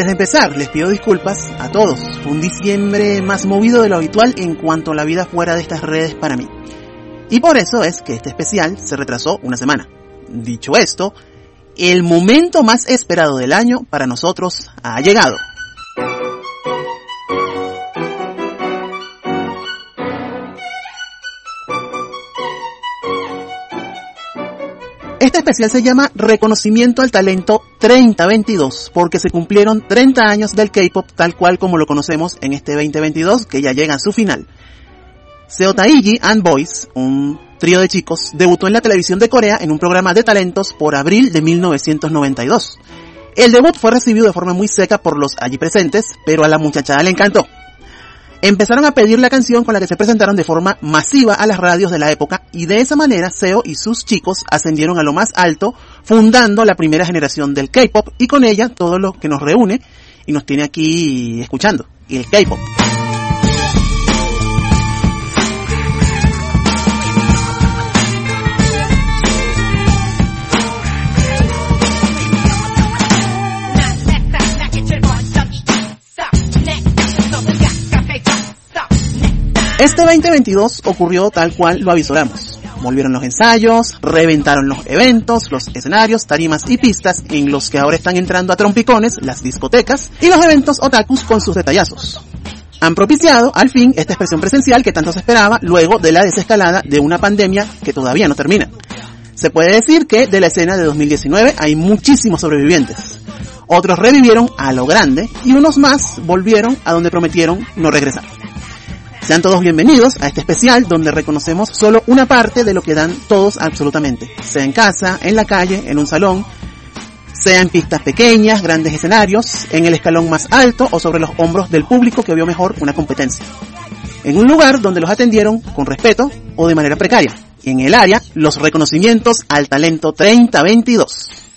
Antes de empezar, les pido disculpas a todos. Fue un diciembre más movido de lo habitual en cuanto a la vida fuera de estas redes para mí. Y por eso es que este especial se retrasó una semana. Dicho esto, el momento más esperado del año para nosotros ha llegado. Especial se llama Reconocimiento al Talento 3022 porque se cumplieron 30 años del K-Pop tal cual como lo conocemos en este 2022 que ya llega a su final. Seotaiji and Boys, un trío de chicos, debutó en la televisión de Corea en un programa de talentos por abril de 1992. El debut fue recibido de forma muy seca por los allí presentes, pero a la muchachada le encantó empezaron a pedir la canción con la que se presentaron de forma masiva a las radios de la época y de esa manera Seo y sus chicos ascendieron a lo más alto, fundando la primera generación del K-pop y con ella todo lo que nos reúne y nos tiene aquí escuchando, el K-pop. Este 2022 ocurrió tal cual lo avisoramos. Volvieron los ensayos, reventaron los eventos, los escenarios, tarimas y pistas en los que ahora están entrando a trompicones las discotecas y los eventos otakus con sus detallazos. Han propiciado, al fin, esta expresión presencial que tanto se esperaba luego de la desescalada de una pandemia que todavía no termina. Se puede decir que de la escena de 2019 hay muchísimos sobrevivientes. Otros revivieron a lo grande y unos más volvieron a donde prometieron no regresar. Sean todos bienvenidos a este especial donde reconocemos solo una parte de lo que dan todos absolutamente, sea en casa, en la calle, en un salón, sea en pistas pequeñas, grandes escenarios, en el escalón más alto o sobre los hombros del público que vio mejor una competencia. En un lugar donde los atendieron con respeto o de manera precaria. En el área, los reconocimientos al talento 3022.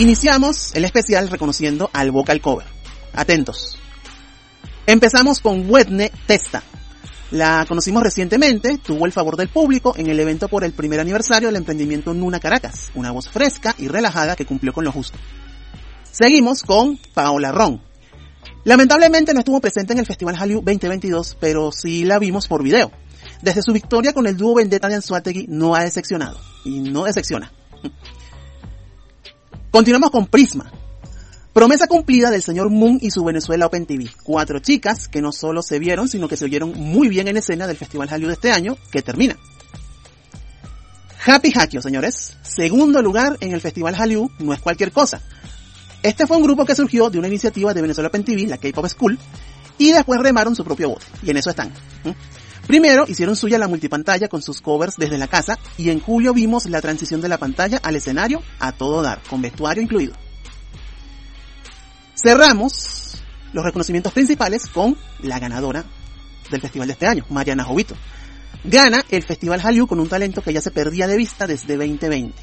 Iniciamos el especial reconociendo al vocal cover. Atentos. Empezamos con Wedne Testa. La conocimos recientemente, tuvo el favor del público en el evento por el primer aniversario del emprendimiento Nuna Caracas, una voz fresca y relajada que cumplió con lo justo. Seguimos con Paola Ron. Lamentablemente no estuvo presente en el Festival Hallyu 2022, pero sí la vimos por video. Desde su victoria con el dúo Vendetta de Anzuategui no ha decepcionado, y no decepciona. Continuamos con Prisma. Promesa cumplida del señor Moon y su Venezuela Open TV. Cuatro chicas que no solo se vieron, sino que se oyeron muy bien en escena del Festival Hallyu de este año, que termina. Happy Hakio, señores. Segundo lugar en el Festival Hallyu no es cualquier cosa. Este fue un grupo que surgió de una iniciativa de Venezuela Open TV, la K-Pop School, y después remaron su propio bote. Y en eso están. Primero hicieron suya la multipantalla con sus covers desde la casa y en julio vimos la transición de la pantalla al escenario a todo dar, con vestuario incluido. Cerramos los reconocimientos principales con la ganadora del festival de este año, Mariana Jovito. Gana el Festival Hallyu con un talento que ya se perdía de vista desde 2020.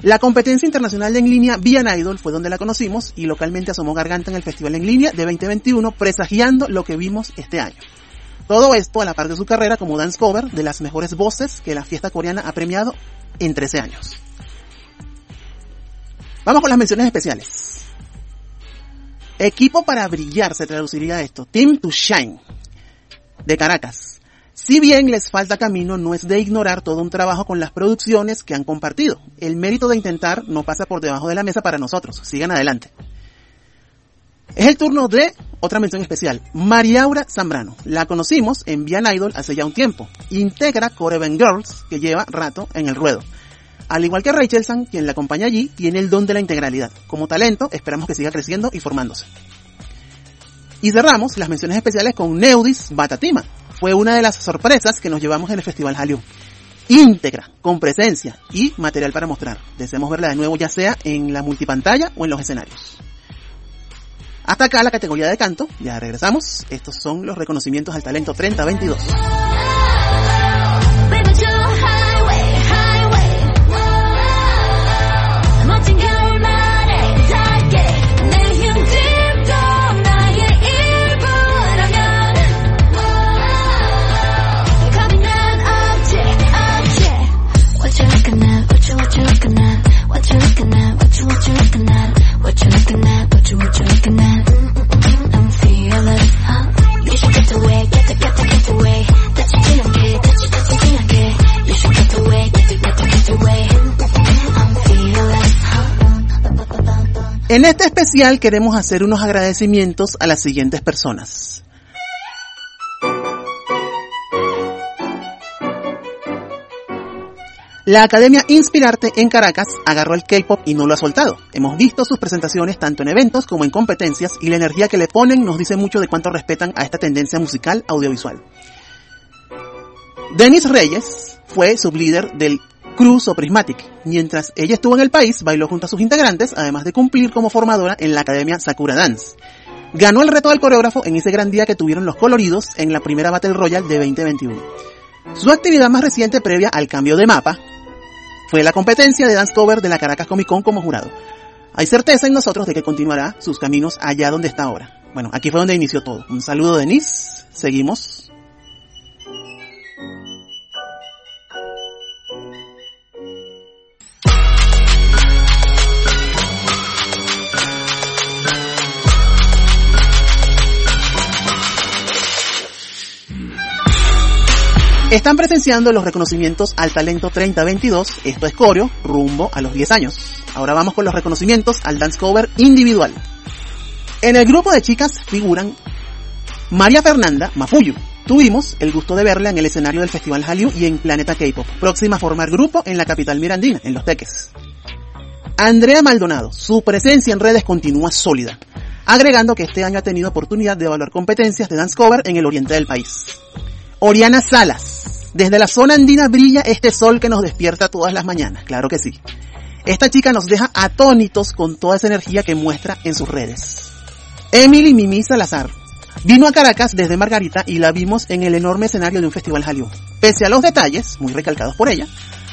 La competencia internacional en línea Vian Idol fue donde la conocimos y localmente asomó garganta en el Festival en línea de 2021 presagiando lo que vimos este año. Todo esto a la par de su carrera como dance cover de las mejores voces que la fiesta coreana ha premiado en 13 años. Vamos con las menciones especiales. Equipo para brillar se traduciría esto. Team to Shine. De Caracas. Si bien les falta camino, no es de ignorar todo un trabajo con las producciones que han compartido. El mérito de intentar no pasa por debajo de la mesa para nosotros. Sigan adelante. Es el turno de otra mención especial, Mariaura Zambrano. La conocimos en Vian Idol hace ya un tiempo. Integra Coreven Girls, que lleva rato en el ruedo. Al igual que Rachel San, quien la acompaña allí, tiene el don de la integralidad. Como talento, esperamos que siga creciendo y formándose. Y cerramos las menciones especiales con Neudis Batatima. Fue una de las sorpresas que nos llevamos en el Festival Hallyu. Íntegra, con presencia y material para mostrar. Deseamos verla de nuevo ya sea en la multipantalla o en los escenarios. Hasta acá la categoría de canto, ya regresamos. Estos son los reconocimientos al talento 3022. En este especial queremos hacer unos agradecimientos a las siguientes personas. La Academia Inspirarte en Caracas agarró el K-pop y no lo ha soltado. Hemos visto sus presentaciones tanto en eventos como en competencias y la energía que le ponen nos dice mucho de cuánto respetan a esta tendencia musical audiovisual. Denis Reyes fue sublíder del Cruz o Prismatic. Mientras ella estuvo en el país, bailó junto a sus integrantes, además de cumplir como formadora en la Academia Sakura Dance. Ganó el reto del coreógrafo en ese gran día que tuvieron los coloridos en la primera Battle Royale de 2021. Su actividad más reciente previa al cambio de mapa fue la competencia de dance cover de la Caracas Comic Con como jurado. Hay certeza en nosotros de que continuará sus caminos allá donde está ahora. Bueno, aquí fue donde inició todo. Un saludo Denise, seguimos Están presenciando los reconocimientos al talento 3022, esto es coreo, rumbo a los 10 años. Ahora vamos con los reconocimientos al dance cover individual. En el grupo de chicas figuran María Fernanda Mafuyu. Tuvimos el gusto de verla en el escenario del Festival Hallyu y en Planeta K-Pop, próxima a formar grupo en la capital mirandina, en Los Teques. Andrea Maldonado, su presencia en redes continúa sólida, agregando que este año ha tenido oportunidad de evaluar competencias de dance cover en el oriente del país. Oriana Salas. Desde la zona andina brilla este sol que nos despierta todas las mañanas, claro que sí. Esta chica nos deja atónitos con toda esa energía que muestra en sus redes. Emily Mimi Salazar. Vino a Caracas desde Margarita y la vimos en el enorme escenario de un festival Jaleo. Pese a los detalles, muy recalcados por ella,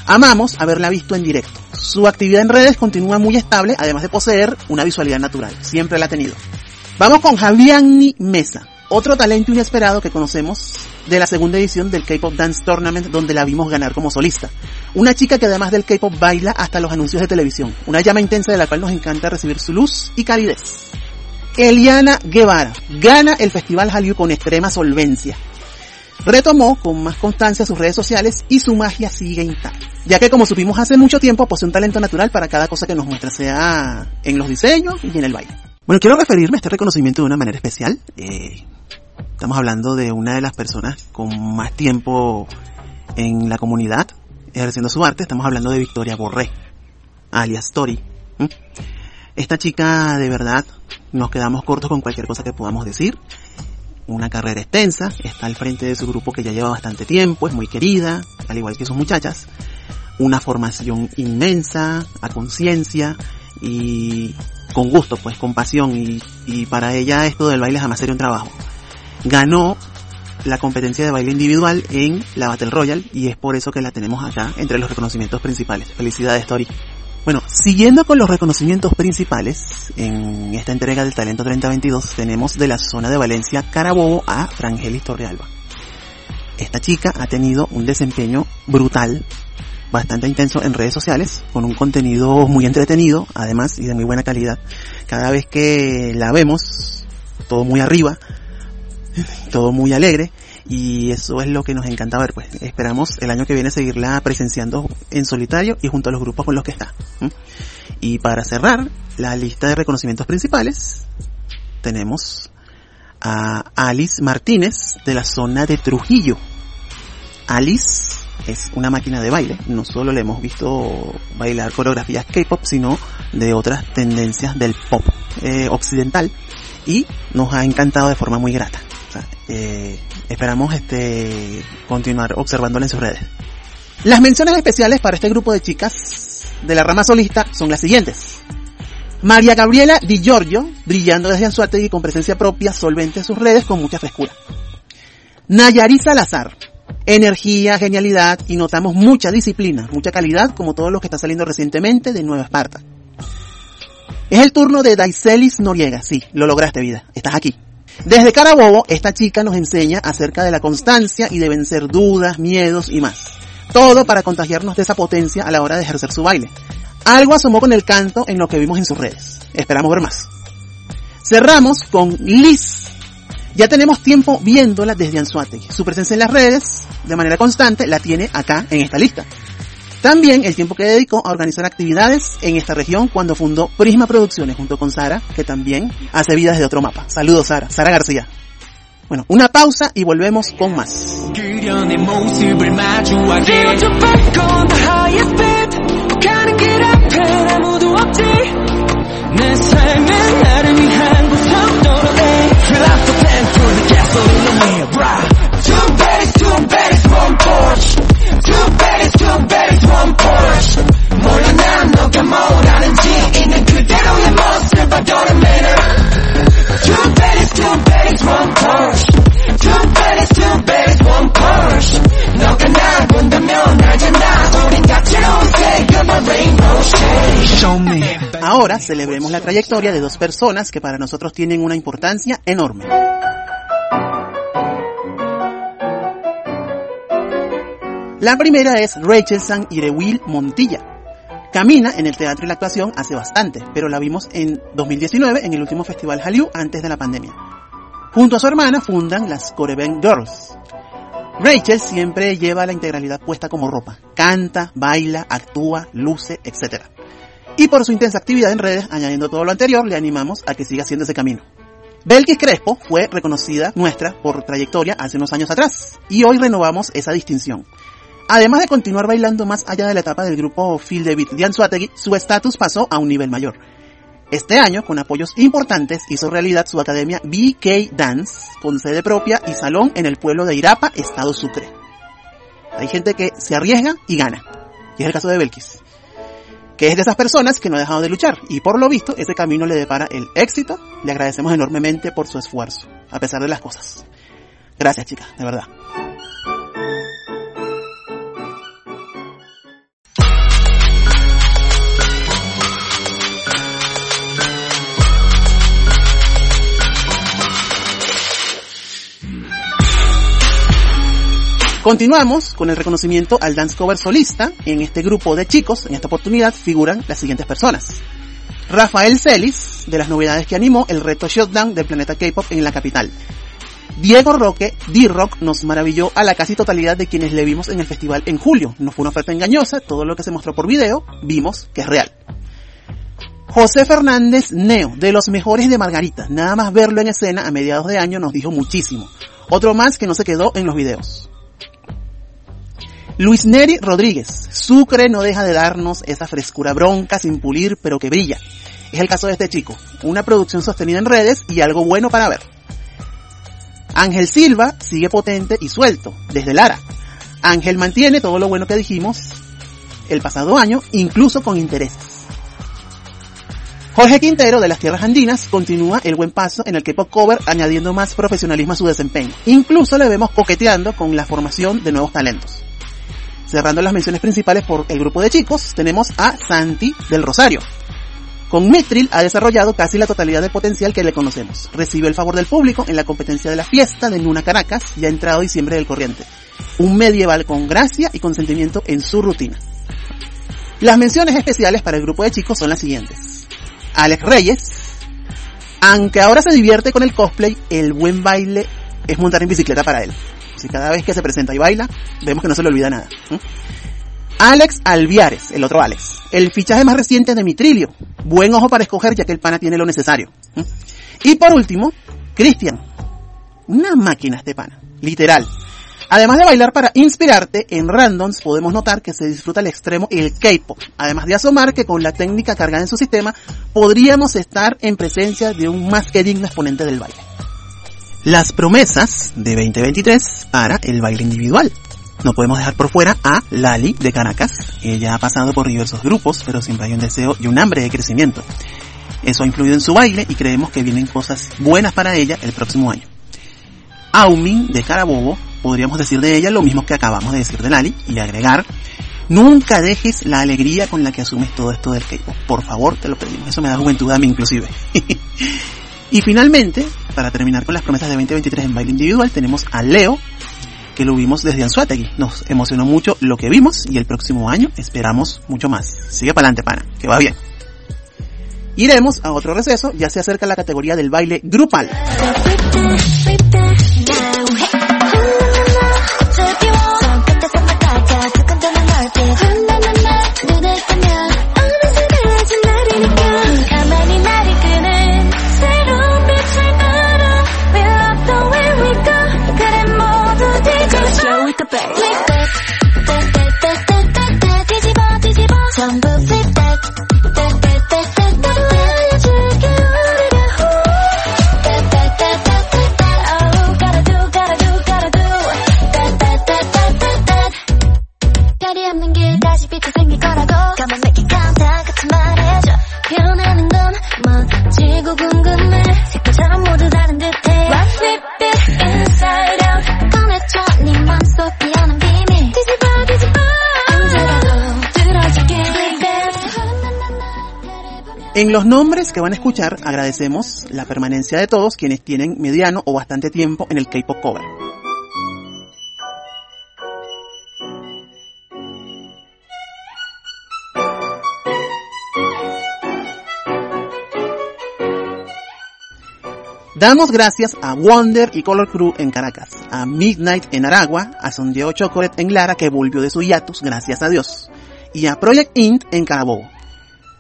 amamos haberla visto en directo. Su actividad en redes continúa muy estable, además de poseer una visualidad natural. Siempre la ha tenido. Vamos con Javianni Mesa. Otro talento inesperado que conocemos de la segunda edición del K-Pop Dance Tournament donde la vimos ganar como solista. Una chica que además del K-Pop baila hasta los anuncios de televisión. Una llama intensa de la cual nos encanta recibir su luz y calidez. Eliana Guevara gana el Festival Hallyu con extrema solvencia. Retomó con más constancia sus redes sociales y su magia sigue intacta. Ya que como supimos hace mucho tiempo posee un talento natural para cada cosa que nos muestra, sea en los diseños y en el baile. Bueno, quiero referirme a este reconocimiento de una manera especial. Eh, Estamos hablando de una de las personas con más tiempo en la comunidad ejerciendo su arte. Estamos hablando de Victoria Borré, alias Tori. Esta chica de verdad nos quedamos cortos con cualquier cosa que podamos decir. Una carrera extensa, está al frente de su grupo que ya lleva bastante tiempo, es muy querida, al igual que sus muchachas. Una formación inmensa, a conciencia y con gusto, pues con pasión y, y para ella esto del baile jamás sería un trabajo ganó la competencia de baile individual en la Battle Royale y es por eso que la tenemos acá entre los reconocimientos principales. Felicidades, Tori. Bueno, siguiendo con los reconocimientos principales, en esta entrega del Talento 3022 tenemos de la zona de Valencia Carabobo a Frangelis Torrealba. Esta chica ha tenido un desempeño brutal, bastante intenso en redes sociales, con un contenido muy entretenido, además, y de muy buena calidad. Cada vez que la vemos, todo muy arriba, todo muy alegre y eso es lo que nos encanta ver pues. Esperamos el año que viene seguirla presenciando en solitario y junto a los grupos con los que está y para cerrar la lista de reconocimientos principales tenemos a Alice Martínez de la zona de Trujillo. Alice es una máquina de baile. No solo le hemos visto bailar coreografías K-pop sino de otras tendencias del pop eh, occidental. Y nos ha encantado de forma muy grata eh, esperamos este, continuar observándola en sus redes. Las menciones especiales para este grupo de chicas de la rama solista son las siguientes. María Gabriela Di Giorgio, brillando desde Anzuategui con presencia propia, solvente en sus redes con mucha frescura. Nayari Salazar, energía, genialidad y notamos mucha disciplina, mucha calidad como todo lo que está saliendo recientemente de Nueva Esparta. Es el turno de Daiselis Noriega, sí, lo lograste vida, estás aquí. Desde Carabobo, esta chica nos enseña acerca de la constancia y de vencer dudas, miedos y más. Todo para contagiarnos de esa potencia a la hora de ejercer su baile. Algo asomó con el canto en lo que vimos en sus redes. Esperamos ver más. Cerramos con Liz. Ya tenemos tiempo viéndola desde Anzuategui. Su presencia en las redes, de manera constante, la tiene acá en esta lista. También el tiempo que dedicó a organizar actividades en esta región cuando fundó Prisma Producciones junto con Sara, que también hace vida desde otro mapa. Saludos Sara, Sara García. Bueno, una pausa y volvemos con más. Ahora celebremos la trayectoria de dos personas que para nosotros tienen una importancia enorme. La primera es Rachel San Irewil Montilla. Camina en el teatro y la actuación hace bastante, pero la vimos en 2019 en el último festival Hallyu antes de la pandemia. Junto a su hermana fundan las Coreben Girls. Rachel siempre lleva la integralidad puesta como ropa. Canta, baila, actúa, luce, etc. Y por su intensa actividad en redes, añadiendo todo lo anterior, le animamos a que siga haciendo ese camino. Belkis Crespo fue reconocida nuestra por trayectoria hace unos años atrás, y hoy renovamos esa distinción. Además de continuar bailando más allá de la etapa del grupo Phil David de Anzuategui, su estatus pasó a un nivel mayor. Este año, con apoyos importantes, hizo realidad su academia BK Dance, con sede propia y salón en el pueblo de Irapa, Estado Sucre. Hay gente que se arriesga y gana. Y es el caso de Belkis que es de esas personas que no ha dejado de luchar y por lo visto ese camino le depara el éxito. Le agradecemos enormemente por su esfuerzo, a pesar de las cosas. Gracias chicas, de verdad. Continuamos con el reconocimiento al dance cover solista. En este grupo de chicos, en esta oportunidad, figuran las siguientes personas. Rafael Celis, de las novedades que animó el reto Shutdown del planeta K-pop en la capital. Diego Roque, D-Rock, nos maravilló a la casi totalidad de quienes le vimos en el festival en julio. No fue una oferta engañosa, todo lo que se mostró por video, vimos que es real. José Fernández Neo, de los mejores de Margarita. Nada más verlo en escena a mediados de año nos dijo muchísimo. Otro más que no se quedó en los videos. Luis Neri Rodríguez, Sucre no deja de darnos esa frescura bronca sin pulir pero que brilla. Es el caso de este chico, una producción sostenida en redes y algo bueno para ver. Ángel Silva sigue potente y suelto, desde Lara. Ángel mantiene todo lo bueno que dijimos el pasado año, incluso con intereses. Jorge Quintero de las Tierras Andinas continúa el buen paso en el que pop cover añadiendo más profesionalismo a su desempeño. Incluso le vemos coqueteando con la formación de nuevos talentos. Cerrando las menciones principales por el grupo de chicos, tenemos a Santi del Rosario. Con Mitril ha desarrollado casi la totalidad del potencial que le conocemos. Recibió el favor del público en la competencia de la fiesta de Nuna Caracas, ya entrado diciembre del corriente. Un medieval con gracia y consentimiento en su rutina. Las menciones especiales para el grupo de chicos son las siguientes. Alex Reyes, aunque ahora se divierte con el cosplay, el buen baile es montar en bicicleta para él y cada vez que se presenta y baila, vemos que no se le olvida nada. Alex Alviares, el otro Alex. El fichaje más reciente de Mitrilio. Buen ojo para escoger ya que el pana tiene lo necesario. Y por último, Cristian. Una máquina este pana. Literal. Además de bailar para inspirarte, en Randoms podemos notar que se disfruta al extremo el K-pop. Además de asomar que con la técnica cargada en su sistema, podríamos estar en presencia de un más que digno exponente del baile las promesas de 2023 para el baile individual. No podemos dejar por fuera a Lali de Caracas. Ella ha pasado por diversos grupos, pero siempre hay un deseo y un hambre de crecimiento. Eso ha influido en su baile y creemos que vienen cosas buenas para ella el próximo año. Aumin de Carabobo, podríamos decir de ella lo mismo que acabamos de decir de Lali y agregar, nunca dejes la alegría con la que asumes todo esto del K-pop. Por favor, te lo pedimos. Eso me da juventud a mí inclusive. Y finalmente, para terminar con las promesas de 2023 en baile individual, tenemos a Leo, que lo vimos desde Anzuategui. Nos emocionó mucho lo que vimos y el próximo año esperamos mucho más. Sigue para adelante, pana, que va bien. Iremos a otro receso, ya se acerca la categoría del baile grupal. En los nombres que van a escuchar agradecemos la permanencia de todos quienes tienen mediano o bastante tiempo en el K-Pop Cover. Damos gracias a Wonder y Color Crew en Caracas, a Midnight en Aragua, a Sondeo Chocolate en Lara que volvió de su hiatus, gracias a Dios, y a Project Int en Carabobo.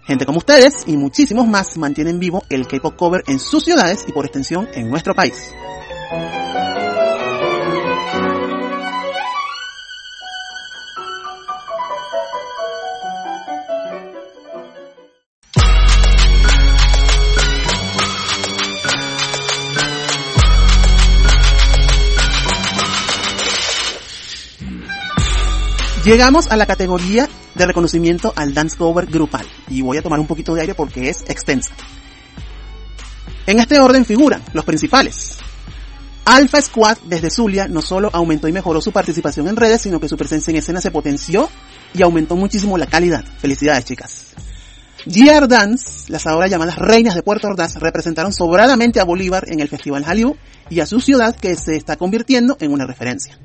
Gente como ustedes y muchísimos más mantienen vivo el K-pop cover en sus ciudades y por extensión en nuestro país. Llegamos a la categoría de reconocimiento al dance cover grupal y voy a tomar un poquito de aire porque es extensa. En este orden figuran los principales. Alpha Squad desde Zulia no solo aumentó y mejoró su participación en redes, sino que su presencia en escena se potenció y aumentó muchísimo la calidad. Felicidades chicas. GR Dance, las ahora llamadas reinas de Puerto Ordaz, representaron sobradamente a Bolívar en el Festival Hallyu y a su ciudad que se está convirtiendo en una referencia.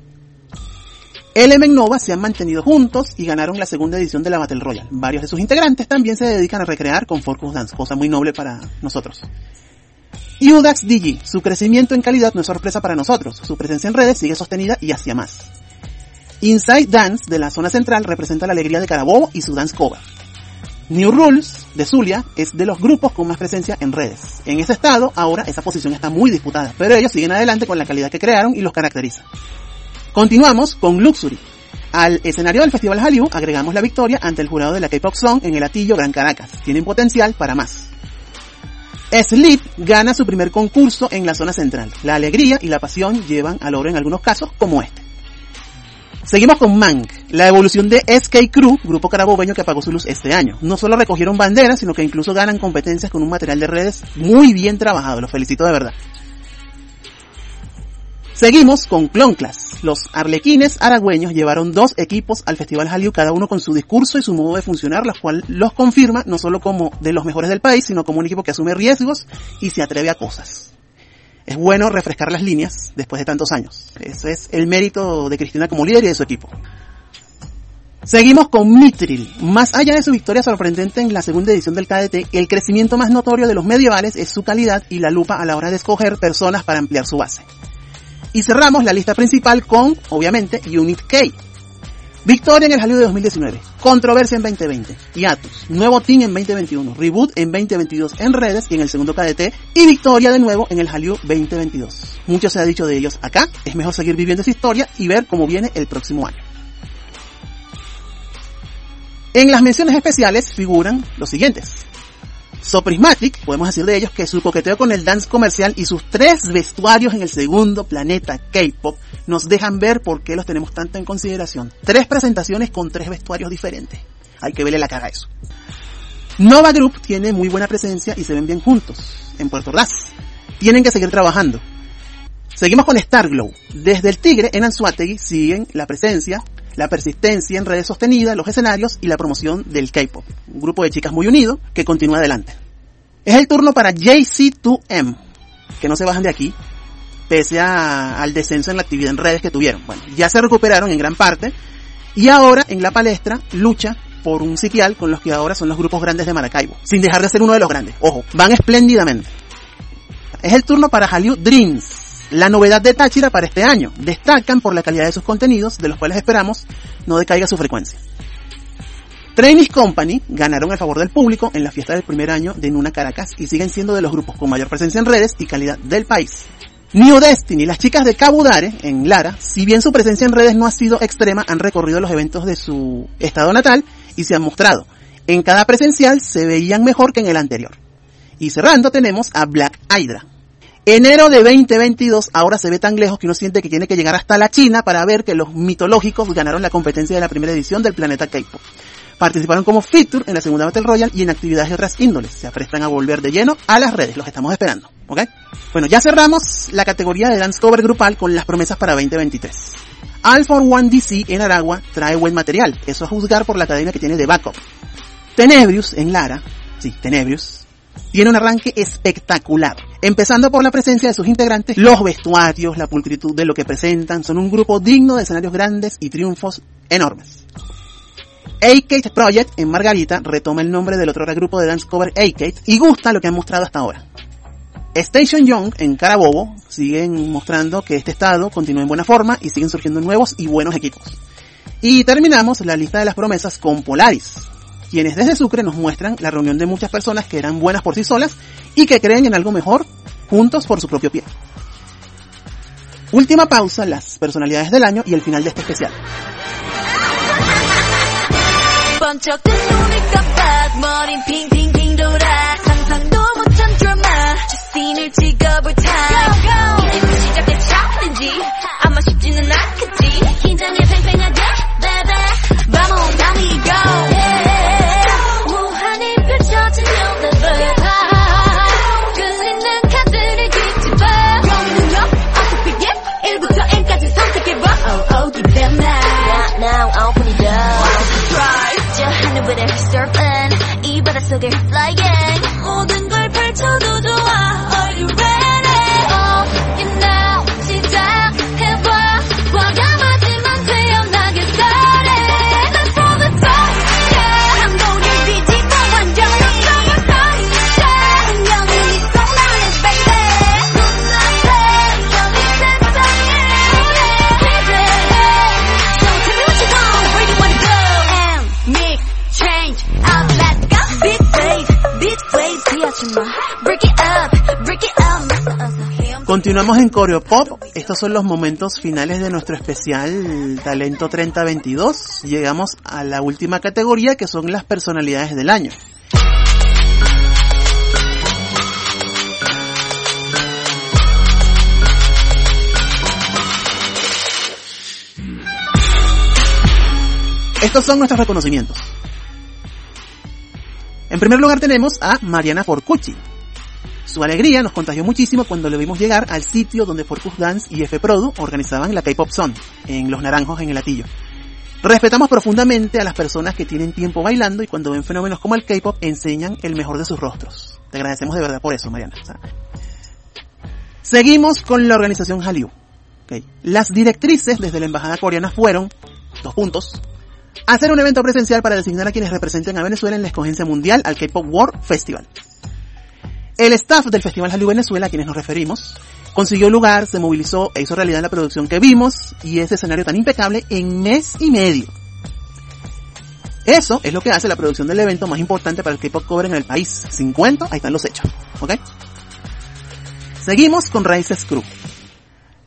Element Nova se han mantenido juntos y ganaron la segunda edición de la Battle Royale. Varios de sus integrantes también se dedican a recrear con Focus Dance, cosa muy noble para nosotros. Udax Digi, su crecimiento en calidad no es sorpresa para nosotros, su presencia en redes sigue sostenida y hacia más. Inside Dance de la zona central representa la alegría de Carabobo y su dance cover. New Rules de Zulia es de los grupos con más presencia en redes. En ese estado, ahora esa posición está muy disputada, pero ellos siguen adelante con la calidad que crearon y los caracteriza. Continuamos con Luxury. Al escenario del Festival Hallyu agregamos la victoria ante el jurado de la K-Pop Song en el Atillo Gran Caracas. Tienen potencial para más. Sleep gana su primer concurso en la zona central. La alegría y la pasión llevan al oro en algunos casos como este. Seguimos con Mank, la evolución de SK Crew, grupo carabobeño que apagó su luz este año. No solo recogieron banderas, sino que incluso ganan competencias con un material de redes muy bien trabajado. Los felicito de verdad. Seguimos con Clonclas. Los arlequines aragüeños llevaron dos equipos al Festival Hallyu, cada uno con su discurso y su modo de funcionar, lo cual los confirma no solo como de los mejores del país, sino como un equipo que asume riesgos y se atreve a cosas. Es bueno refrescar las líneas después de tantos años. Ese es el mérito de Cristina como líder y de su equipo. Seguimos con Mitril. Más allá de su victoria sorprendente en la segunda edición del KDT, el crecimiento más notorio de los medievales es su calidad y la lupa a la hora de escoger personas para ampliar su base. Y cerramos la lista principal con, obviamente, Unit K. Victoria en el Hallyu de 2019, controversia en 2020, hiatus, nuevo team en 2021, reboot en 2022 en redes y en el segundo KDT y victoria de nuevo en el Hallyu 2022. Mucho se ha dicho de ellos acá, es mejor seguir viviendo esa historia y ver cómo viene el próximo año. En las menciones especiales figuran los siguientes. So Prismatic, podemos decir de ellos que su coqueteo con el dance comercial y sus tres vestuarios en el segundo planeta K-pop nos dejan ver por qué los tenemos tanto en consideración. Tres presentaciones con tres vestuarios diferentes. Hay que verle la cara a eso. Nova Group tiene muy buena presencia y se ven bien juntos en Puerto Ordaz. Tienen que seguir trabajando. Seguimos con Starglow. Desde el Tigre en Anzuategui siguen la presencia, la persistencia en redes sostenidas, los escenarios y la promoción del K-pop. Un grupo de chicas muy unido que continúa adelante. Es el turno para JC2M, que no se bajan de aquí, pese al descenso en la actividad en redes que tuvieron. Bueno, ya se recuperaron en gran parte y ahora en la palestra lucha por un sitial con los que ahora son los grupos grandes de Maracaibo, sin dejar de ser uno de los grandes. Ojo, van espléndidamente. Es el turno para Hallyu Dreams, la novedad de Táchira para este año. Destacan por la calidad de sus contenidos, de los cuales esperamos no decaiga su frecuencia. Trainees Company ganaron el favor del público en la fiesta del primer año de Nuna Caracas y siguen siendo de los grupos con mayor presencia en redes y calidad del país. New Destiny, las chicas de Cabudare, en Lara, si bien su presencia en redes no ha sido extrema, han recorrido los eventos de su estado natal y se han mostrado. En cada presencial se veían mejor que en el anterior. Y cerrando tenemos a Black Hydra, Enero de 2022 ahora se ve tan lejos que uno siente que tiene que llegar hasta la China para ver que los mitológicos ganaron la competencia de la primera edición del Planeta K-Pop. Participaron como feature en la segunda Battle Royale y en actividades de otras índoles. Se aprestan a volver de lleno a las redes, los estamos esperando, ¿ok? Bueno, ya cerramos la categoría de dance cover grupal con las promesas para 2023. All for One DC en Aragua trae buen material, eso a juzgar por la academia que tiene de backup. Tenebrius en Lara, sí, Tenebrius, tiene un arranque espectacular. Empezando por la presencia de sus integrantes, los vestuarios, la pulcritud de lo que presentan, son un grupo digno de escenarios grandes y triunfos enormes. a Project en Margarita retoma el nombre del otro grupo de dance cover a y gusta lo que han mostrado hasta ahora. Station Young en Carabobo siguen mostrando que este estado continúa en buena forma y siguen surgiendo nuevos y buenos equipos. Y terminamos la lista de las promesas con Polaris, quienes desde Sucre nos muestran la reunión de muchas personas que eran buenas por sí solas y que creen en algo mejor juntos por su propio pie. Última pausa, las personalidades del año y el final de este especial. 위를 surfing 이 바닷속에 flying. 모든 걸 펼쳐도 좋아. Continuamos en Coreopop. Estos son los momentos finales de nuestro especial Talento 3022. Llegamos a la última categoría que son las personalidades del año. Estos son nuestros reconocimientos. En primer lugar tenemos a Mariana Forcucci. Su alegría nos contagió muchísimo cuando le vimos llegar al sitio donde Forcus Dance y F-Produ organizaban la K-Pop Zone, en Los Naranjos en el Atillo. Respetamos profundamente a las personas que tienen tiempo bailando y cuando ven fenómenos como el K-Pop enseñan el mejor de sus rostros. Te agradecemos de verdad por eso, Mariana. Seguimos con la organización Hallyu. Las directrices desde la embajada coreana fueron, dos puntos, hacer un evento presencial para designar a quienes representen a Venezuela en la escogencia mundial al K-Pop World Festival. El staff del Festival Hallyu Venezuela, a quienes nos referimos, consiguió lugar, se movilizó e hizo realidad la producción que vimos y ese escenario tan impecable en mes y medio. Eso es lo que hace la producción del evento más importante para el K-Pop cover en el país. 50, ahí están los hechos. ¿Ok? Seguimos con Raíces Crew.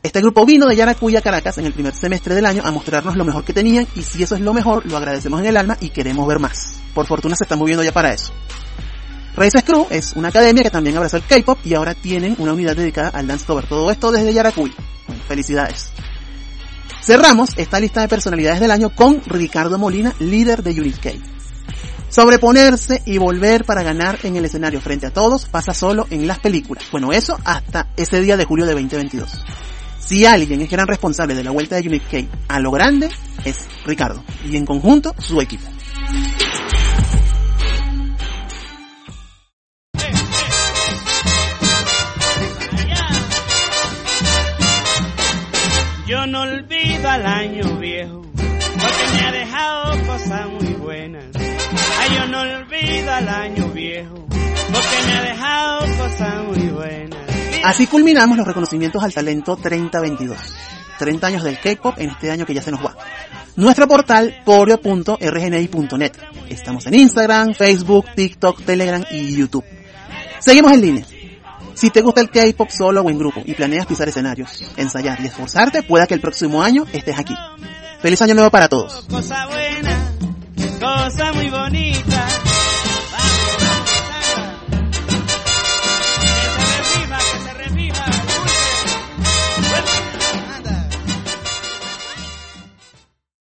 Este grupo vino de Yaracuya, Caracas, en el primer semestre del año a mostrarnos lo mejor que tenían y si eso es lo mejor, lo agradecemos en el alma y queremos ver más. Por fortuna se están moviendo ya para eso. Raíces Crew es una academia que también abrazó el K-pop y ahora tienen una unidad dedicada al dance cover. Todo esto desde Yaracuy. felicidades. Cerramos esta lista de personalidades del año con Ricardo Molina, líder de Unit K. Sobreponerse y volver para ganar en el escenario frente a todos pasa solo en las películas. Bueno, eso hasta ese día de julio de 2022. Si alguien es gran responsable de la vuelta de Unit K a lo grande, es Ricardo. Y en conjunto, su equipo. Yo no olvido al año viejo, porque me ha dejado cosas muy buenas. Ay, yo no olvido al año viejo, porque me ha dejado cosas muy buenas. Así culminamos los reconocimientos al talento 3022. 30 años del K-pop en este año que ya se nos va. Nuestro portal coreo.rgni.net. Estamos en Instagram, Facebook, TikTok, Telegram y YouTube. Seguimos en línea. Si te gusta el K-pop solo o en grupo y planeas pisar escenarios, ensayar y esforzarte, pueda que el próximo año estés aquí. Feliz año nuevo para todos.